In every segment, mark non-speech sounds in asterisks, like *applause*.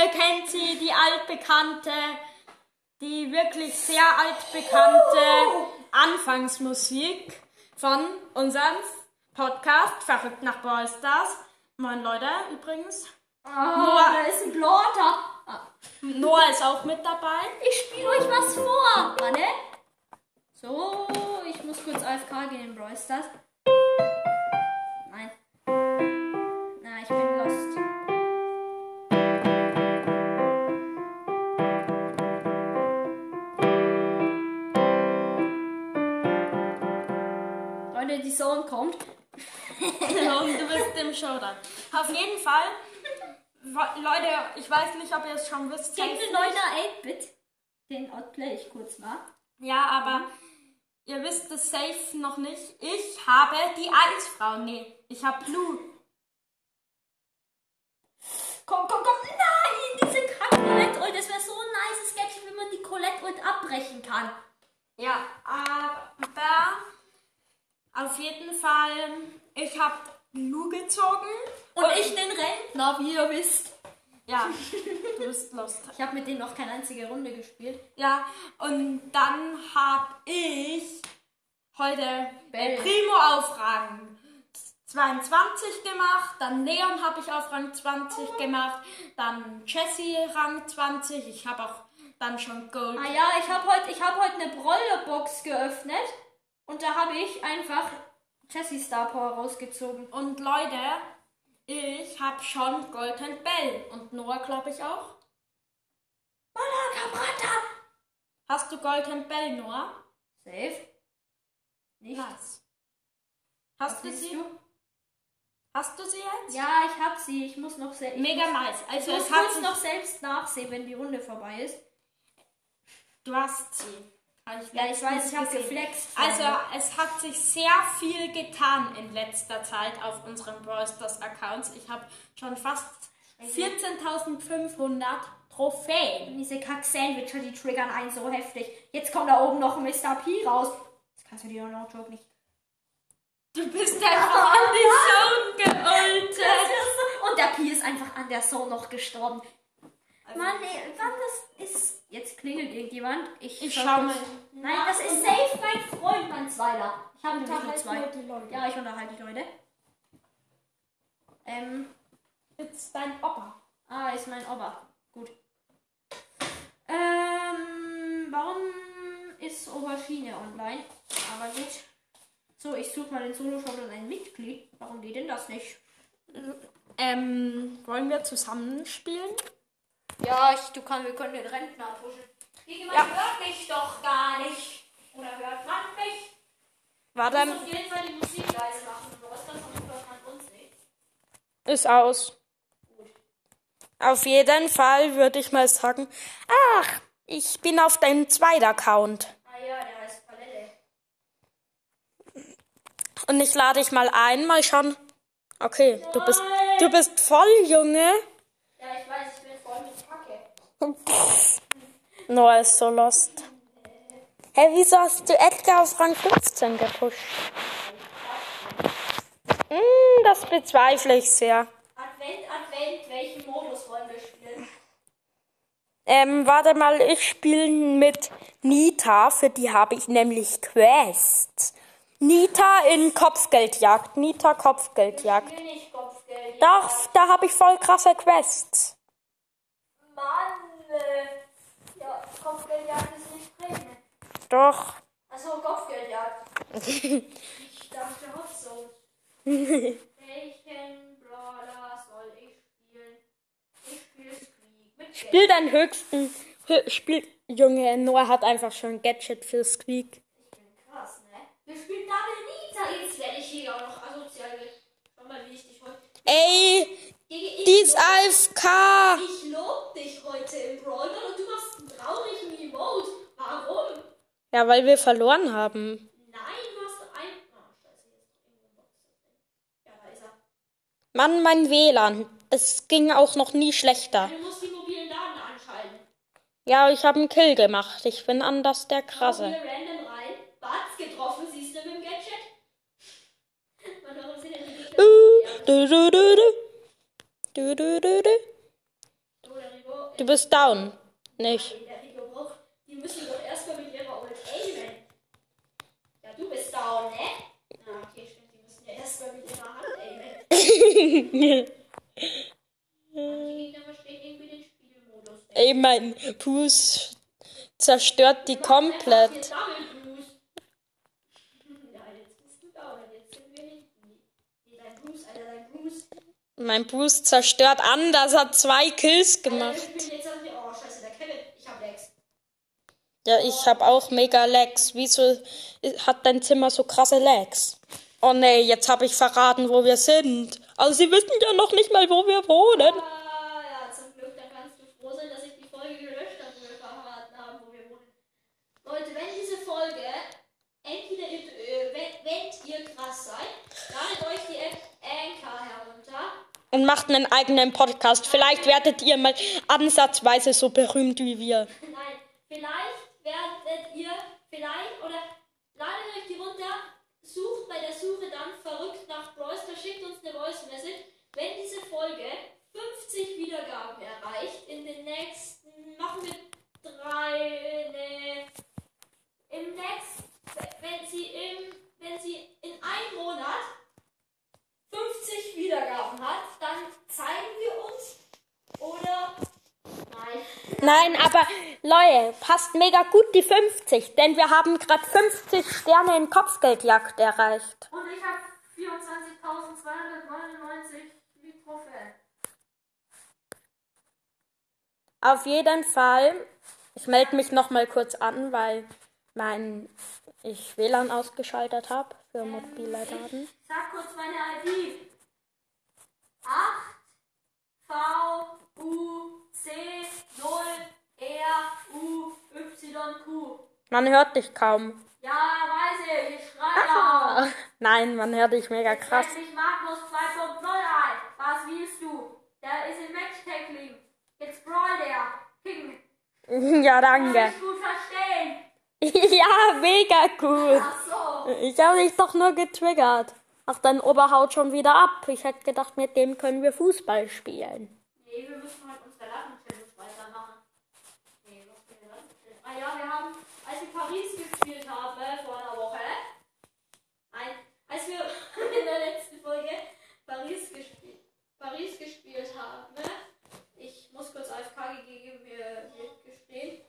Ihr kennt sie, die altbekannte, die wirklich sehr altbekannte Anfangsmusik von unserem Podcast Verrückt nach Brawl Stars. Moin Leute, übrigens. Oh, da ist ein Blotter. Ah, Noah ist auch mit dabei. Ich spiele euch was vor. Warte. So, ich muss kurz AFK gehen Brawl Stars. Showdown. Auf jeden Fall, Leute, ich weiß nicht, ob ihr es schon wisst. Gegen den 9er 8-Bit. Den outplay ich kurz mal. Ja, aber ihr wisst es safe noch nicht. Ich habe die Eisfrau. Nee, ich habe Blue. Komm, komm, komm. Nein, diese Colette Ult. Das wäre so ein nices Gadget, wenn man die Colette Ult abbrechen kann. Ja, aber auf jeden Fall, ich habe Blue gezogen. Und ich den Rentner, wie ihr wisst. Ja, du bist lost. Ich habe mit denen noch keine einzige Runde gespielt. Ja, und dann habe ich heute Bell. Primo auf Rang 22 gemacht, dann Leon habe ich auf Rang 20 gemacht, dann Jessie Rang 20, ich habe auch dann schon Gold. Ah ja, ich habe heute ich hab heut eine Brawler-Box geöffnet. Und da habe ich einfach Jessie Star Power rausgezogen. Und Leute, ich habe schon Golden Bell und Noah glaube ich auch. Malakabrata! Hast du Golden Bell, Noah? Safe. Nicht. Nice. Hast du siehst sie? Hast du sie jetzt? Ja, ich hab sie. Ich muss noch selbst. Mega nice. Ich Also muss es hat kurz sich noch selbst nachsehen, wenn die Runde vorbei ist. Du hast sie. Ich Ja, ich weiß, ich habe geflext. Also, es hat sich sehr viel getan in letzter Zeit auf unseren Brawl Stars Accounts. Ich habe schon fast 14.500 Trophäen. diese Kack-Sandwicher, die triggern einen so heftig. Jetzt kommt da oben noch ein Mr. P raus. Das kannst du dir doch noch Joke nicht. Du bist einfach an die Zone geultet. Und der P ist einfach an der Zone noch gestorben. Mann, ey, wann das ist. Jetzt klingelt irgendjemand. Ich, Ich schau mal. Nein, das ist safe mein Freund, mein Zweiter. Ich habe nämlich nur zwei. Ja, ich unterhalte die Leute. Ähm, Jetzt dein Opa. ah, ist mein Opa. Gut. Ähm, warum ist Aubergine online? Aber gut. So, ich suche mal den Solo-Shop und ein Mitglied. Warum geht denn das nicht? Ähm, wollen wir zusammen spielen? Ja, ich, du kannst, wir können den Rentner pushen. Irgendjemand Ja. hört mich doch gar nicht. Oder hört man mich? War Ich muss dann. auf jeden Fall die Musik leise machen. Du hast das, hört man uns nicht. Ist aus. Auf jeden Fall würde ich mal sagen. Ach, ich bin auf deinem zweiten Account. Ah ja, der heißt Palette. Und ich lade dich mal ein, mal schauen. Okay, du bist, Nein. du bist voll, Junge. Ja, ich weiß, ich bin voll mit Kacke. *laughs* Noah ist so lost. Hä, wieso hast du Edgar auf Rang 15 gepusht? Hm, das bezweifle ich sehr. Advent, Advent, welchen Modus wollen wir spielen? Ähm, warte mal, ich spiele mit Nita, für die habe ich nämlich Quest. Nita in Kopfgeldjagd. Nita Kopfgeldjagd. Ich will nicht Kopfgeld. Doch, da habe ich voll krasse Quests. Mann, äh, ja, Kopfgeldjagd ist nicht drin. Doch. Achso, Kopfgeldjagd. *laughs* ich dachte auch so. Welchen Brawler soll ich spielen? Ich spiele Squeak. Mit Spiel deinen höchsten. Hö- Spiel. Junge, Noah hat einfach schon Gadget für Squeak. Ich bin krass, ne? Wir spielen Double Nita. Jetzt werde ich hier auch noch asozial. Schau mal, wie ich dich heute. Ey, Ich, die ist AFK. ich lob dich heute im Brawler und du machst einen traurigen Emote. Warum? Ja, weil wir verloren haben. Nein, du hast ein. Oh, scheiße, hier noch irgendwo drin. Ja, da ist er. Mann, mein WLAN. Es ging auch noch nie schlechter. Du musst die mobilen Daten anschalten. Ja, ich habe einen Kill gemacht. Ich bin anders der Hier Krasse. random rein. Batz getroffen, siehst du mit dem Gadget? Mann, warum sind denn die? Du, bist down. Nicht. Die müssen doch erstmal mit ihrer Ult aimen. Ja, du bist down, ne? Ah, okay, stimmt. Die müssen ja erstmal mit ihrer Hand aimen. Ey, *laughs* mein Puss zerstört die komplett. Hier Double Boost. Ja, jetzt bist du down und jetzt sind wir hinten. Nee, dein Boost, Alter, dein Boost. Mein Bruce zerstört Anders hat zwei Kills gemacht. Ja, ich hab auch mega Lags. Wieso hat dein Zimmer so krasse Lags? Oh nee, jetzt hab ich verraten, wo wir sind. Also sie wissen ja noch nicht mal, wo wir wohnen. Ah, ja, zum Glück, dann kannst du froh sein, dass ich die Folge gelöscht habe, wo wir verraten haben, wo wir wohnen. Leute, wenn diese Folge entweder ihr, äh, wenn, wenn ihr krass seid, ladet euch die App Anchor herunter. Und macht einen eigenen Podcast. Vielleicht werdet ihr mal ansatzweise so berühmt wie wir. Nein, vielleicht werdet ihr, vielleicht, oder ladet euch die runter, sucht bei der Suche dann verrückt nach Brawster, schickt uns eine Voice Message. Wenn diese Folge 50 Wiedergaben erreicht, in den nächsten, machen wir drei, ne, im nächsten, wenn sie im, wenn sie in einem Monat 50 Wiedergaben hat, dann zeigen wir uns oder nein. Nein, aber Leute, passt mega gut die 50, denn wir haben gerade 50 Sterne in Kopfgeldjagd erreicht. Und ich habe 24.299 wie Trophäen. Auf jeden Fall, ich melde mich noch mal kurz an, weil mein ich WLAN ausgeschaltet habe für mobile Daten. Sag kurz meine ID. 8 V U C 0 R U Y Q. Man hört dich kaum. Ja, weiß ich, ich schreibe. Nein, man hört dich mega krass. Setz mich Magnus 2.0 ein. Was willst du? Der ist im Match Tackling. Jetzt brawl der. King. *laughs* Ja, Kann danke. ich gut verstehen. *laughs* Ja, mega gut. Ach so. Ich habe dich doch nur getriggert. Ach, dein Ober haut schon wieder ab. Ich hätte gedacht, mit dem können wir Fußball spielen. Nee, wir müssen halt unsere Lachen-Challenge weitermachen. Nee, was für eine Lachen-Challenge? Ah ja, wir haben, als wir Paris gespielt haben, äh, vor einer Woche, nein, als wir *laughs* in der letzten Folge Paris gespielt, Paris gespielt haben, ich muss kurz AFK gegeben, mir wird gestehen.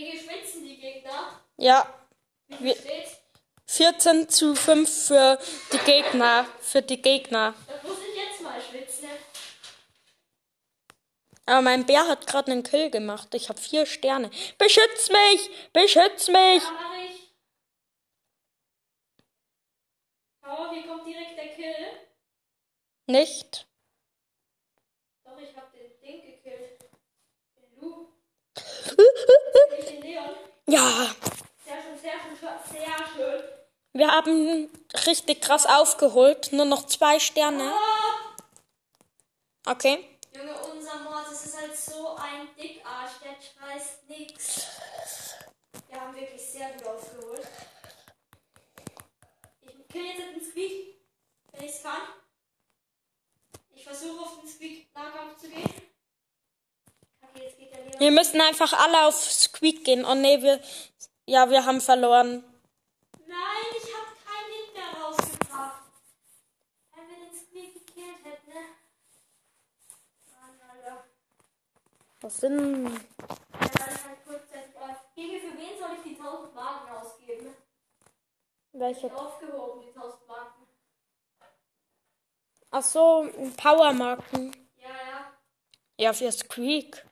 Wie schwitzen die Gegner? Ja, Wie steht's? 14 zu 5 für die Gegner. Für die Gegner. Das muss ich jetzt mal schwitzen. Aber mein Bär hat gerade einen Kill gemacht. Ich habe vier Sterne. Beschütz mich! Beschütz mich! Ja, mach ich. Oh, hier kommt direkt der Kill. Nicht? Doch, ich hab den Ding gekillt. Den Lu. Den Leon. Ja, Sehr schön, sehr schön, sehr schön. wir haben richtig krass aufgeholt. Nur noch zwei Sterne. Ah! Okay. Junge, unser Mortis ist halt so ein Dickarsch, der scheißt nix. Wir haben wirklich sehr gut aufgeholt. Ich kill jetzt den Squeak, wenn ich es kann. Ich versuche auf den Squeak Nahkampf zu gehen. Okay, jetzt geht der Leon. Wir müssen einfach alle auf Squeak gehen. Oh nee, wir. Ja, wir haben verloren. Nein, ich hab keinen Hit mehr rausgebracht. Wenn wir den Squeak gekillt hätten, ne? Mann, Alter. Was sind. Ja, dann halt kurzzeitig auf. Gegen für wen soll ich die 1000 Marken ausgeben? Welche? Aufgehoben, die 1000 Marken. Ach so, Powermarken. Ja, ja. Ja, für Squeak.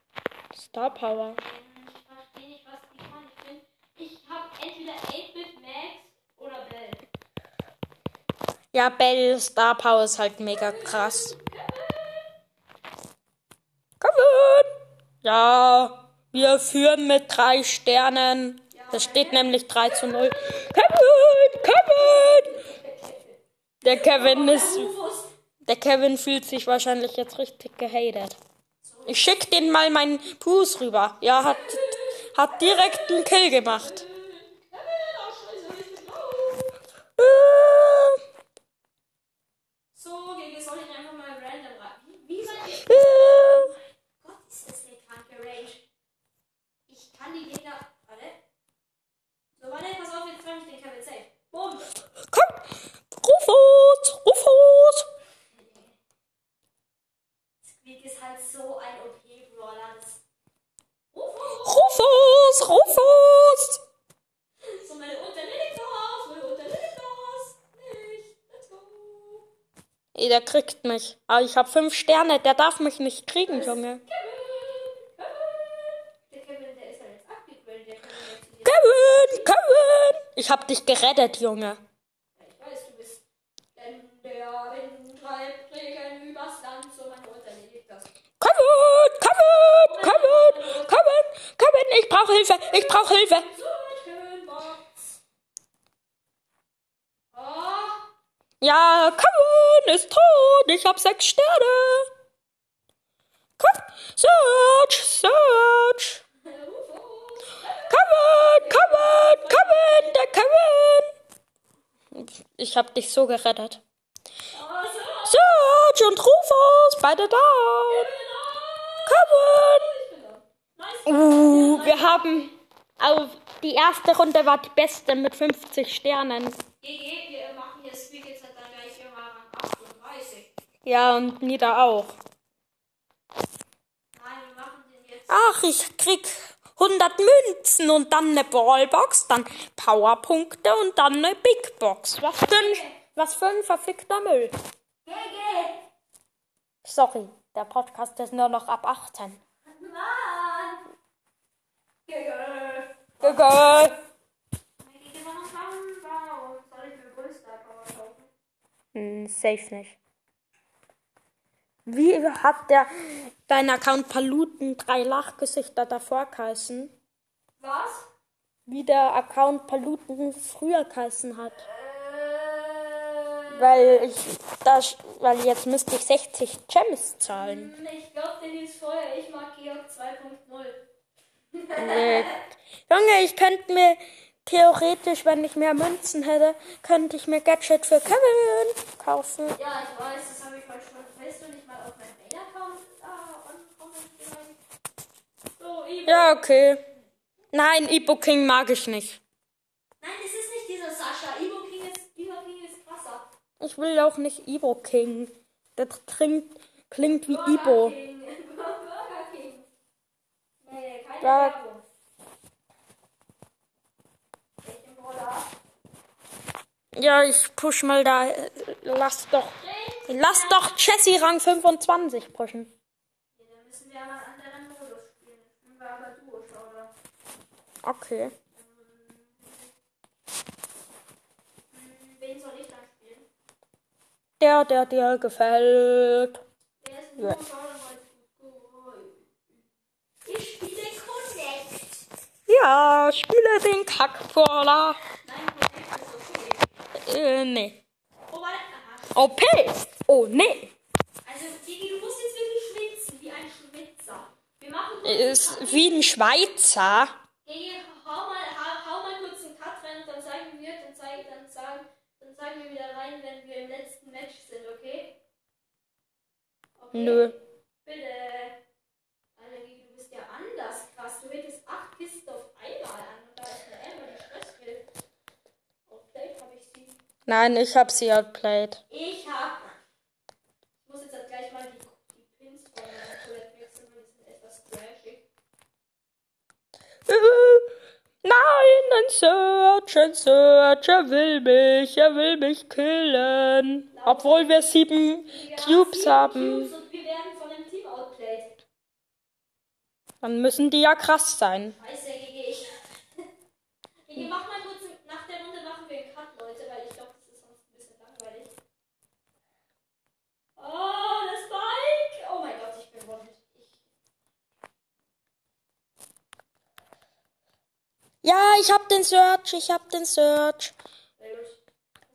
Star Power. Ich verstehe nicht, was die kann. Ich bin. Ich habe entweder 8-Bit Max oder Bell. Ja, Bell Star Power ist halt mega krass. Kevin! Ja, wir führen mit drei Sternen. Das steht nämlich 3 zu 0. Kevin! Kevin! Der Kevin ist. Der Kevin fühlt sich wahrscheinlich jetzt richtig gehatet. Ich schick den mal meinen Puss rüber. Ja, hat, hat direkt einen Kill gemacht. Oh, scheiße, ich bin drauf. Äh, So, okay, wir sollen ihn einfach mal random rein. Wie, wie soll ich. äh. Gott, ist das eine kranke Range. Ich kann die Gegner. Warte. So, warte, pass auf, jetzt fange ich den Kevin safe. Bumm. Komm! Rufus! Rufus! Squeak ist halt so ein OP-Brawler. Das. Rufus! Rufus! Rufus! So, meine Unterlinie aus, meine Unterlinie aus. Nicht. Let's go. Ey, der kriegt mich. Aber ich habe fünf Sterne. Der darf mich nicht kriegen, Junge. Kevin! Kevin! Der Kevin, der ist ja jetzt abgegradet. Der kann ja jetzt hier. Kevin! Kevin! Ich hab dich gerettet, Junge. Ich weiß, du bist. Denn der Wind treibt Regen übers Land, so meine Unterlinie liegt das. Kevin! Kevin! Kevin! Kevin! Kevin! Ich brauche Hilfe! Ich brauche Hilfe! Oh, Ja, Kevin ist tot. Ich hab sechs Sterne. Komm, search, search. Kevin, Kevin, Kevin, der Kevin. Ich hab dich so gerettet. Search und Rufus, beide. Kevin. Da. Nice. Uh, wir haben, auf die erste Runde war die beste mit 50 Sternen. GG, wir machen hier Squeak jetzt halt dann gleich immer Rang 38. Ja, und Nida auch. Ach, ich krieg 100 Münzen und dann eine Ballbox, dann Powerpunkte und dann eine Big Box. Was für ein, was für ein verfickter Müll. Sorry, der Podcast ist nur noch ab 18. Mann. GG. Egal. GG war noch lang. Und soll ich mir größter Power kaufen? Hm, safe nicht. Wie hat der dein Account Paluten drei Lachgesichter davor geheißen? Was? Wie der Account Paluten früher geheißen hat. Äh. Weil ich das, weil jetzt müsste ich 60 Gems zahlen. Ich glaube, den hieß vorher Ich mag Georg 2.0. Nee. *laughs* Junge, ich könnte mir theoretisch, wenn ich mehr Münzen hätte, könnte ich mir Gadget für Kevin kaufen. Ja, ich weiß, das habe ich heute schon. Willst du Ibo. Ja, okay. Nein, Ibo King mag ich nicht. Nein, es ist nicht dieser Sascha. Ibo King ist, Ibo King ist krasser. Ich will auch nicht Ibo King. Das klingt, klingt wie Burger Ibo. King. *laughs* Burger King. Nee, keine Ja. Werbung. Ja, ich push mal da. Lass doch. Lass doch Jessie Rang 25 pushen. Ja, dann müssen wir aber einen anderen Modus spielen. Dann spielen wir aber Duo-Showdown. Okay. Wen soll ich dann spielen? Der, der dir gefällt. Wer ist ein Ja. Ich spiele Connect. Ja, spiele den Kackbrawler. Nein, Connect ist okay. Äh, nee. Oh. OP. Oh, nee. Also, Digi, du musst jetzt wirklich schwitzen, wie ein Schwitzer. Wir machen Ist wie ein Schweizer. Digi, hau mal, hau, hau mal kurz einen Cut rein und dann sagen wir, dann, zeig, dann, sagen, dann sagen wir wieder rein, wenn wir im letzten Match sind, okay? Okay? Nö. Bitte. Digi, du bist ja anders krass. Du hättest acht Kisten auf einmal an und da ist eine Emma, die Stressbild. Auf Play habe ich sie. Nein, ich hab sie outplayed. Ich muss jetzt halt gleich mal die, die Pins von meiner Toilette wechseln, weil die sind etwas crashig. Äh, Nein, ein Search, ein Search, er will mich, er will mich killen. Obwohl wir sieben Wir Cubes sieben haben. Cubes. Dann müssen die ja krass sein. Scheiße, GG. Ich, GG, mach mal kurz, nach der Runde machen wir einen Cut, Leute, weil ich glaube, das ist sonst ein bisschen langweilig. Oh, das Bike! Oh mein Gott, ich bin one Ich, Ja, ich hab den Search, ich hab den Search. sehr gut.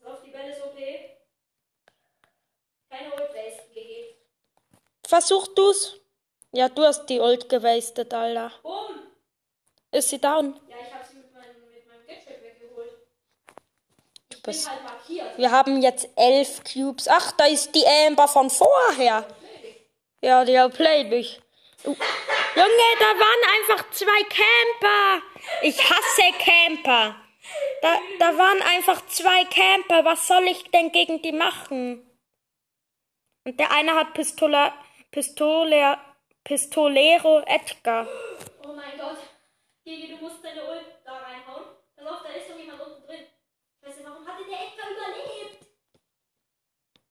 Pass auf, die Bälle ist OP. Keine Ult wasten, GG. Versuch du's. Ja, du hast die Ult gewastet, Alter. Bumm! Ist sie down? Ja, ich habe sie mit meinem, mit meinem Gadget weggeholt. Ich bist- bin halt markiert. Wir haben jetzt elf Cubes. Ach, da ist die Amber von vorher. Ja, die played mich. Uh. Junge, da waren einfach zwei Camper. Ich hasse Camper. Da, da waren einfach zwei Camper. Was soll ich denn gegen die machen? Und der eine hat Pistola, Pistole, Pistolero Edgar. Oh mein Gott. Gigi, du musst deine Ult da reinhauen. Pass auf, da ist doch jemand unten drin. Weißt du, warum hatte der Edgar überlebt?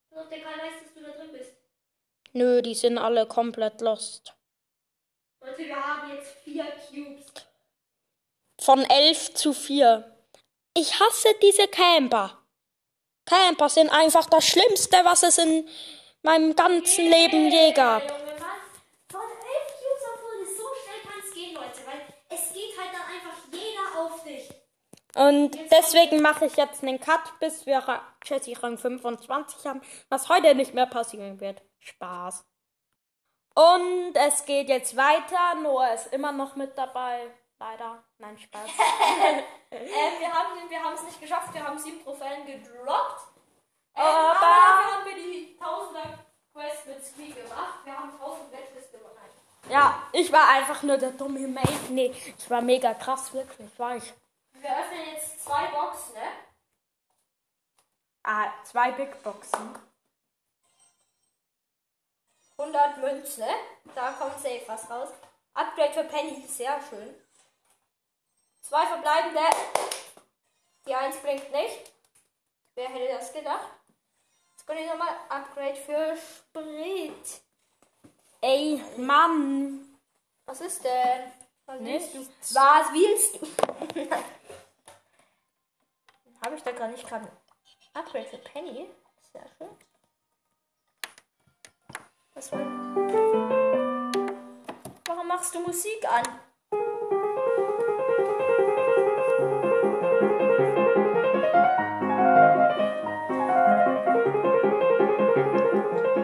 Pass auf, der Karl weiß, dass du da drin bist. Nö, die sind alle komplett lost. Leute, wir haben jetzt vier Cubes. Von 11 zu 4. Ich hasse diese Camper. Camper sind einfach das Schlimmste, was es in meinem ganzen Leben je gab. Junge. Von elf Cubes auf null, so schnell kann es gehen, Leute. Weil es geht halt dann einfach jeder auf dich. Und deswegen mache ich jetzt einen Cut, bis wir Jessie Rang 25 haben, was heute nicht mehr passieren wird. Spaß. Und es geht jetzt weiter. Noah ist immer noch mit dabei. Leider. Nein, Spaß. *laughs* Ähm, wir haben es nicht geschafft. Wir haben sieben Trophäen gedroppt. Ähm, Aber- dafür haben wir die Tausender Quest mit Squeak gemacht. Wir haben 1000 Matches gewonnen. Ja, ich war einfach nur der dumme Mate. Nee, ich war mega krass, wirklich, war ich. Wir öffnen jetzt zwei Boxen, ne? Ah, zwei Big Boxen. 100 Münzen, ne? Da kommt safe was raus. Upgrade für Penny, sehr schön. Zwei verbleibende. Die eins blinkt nicht. Wer hätte das gedacht? Jetzt kommt hier nochmal Upgrade für Sprit. Ey, Mann. Was ist denn? Was Nichts. willst du? Was willst du? *laughs* Habe ich da gar nicht gerade Upgrade für Penny? Sehr schön. War? Warum machst du Musik an?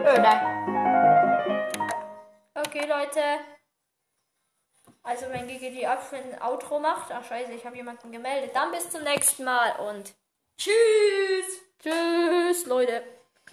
Öde. Okay, Leute. Also, wenn Gigi die Abschnitt ein Outro macht, ach scheiße, ich habe jemanden gemeldet. Dann bis zum nächsten Mal und Tschüss. tschüss, Leute.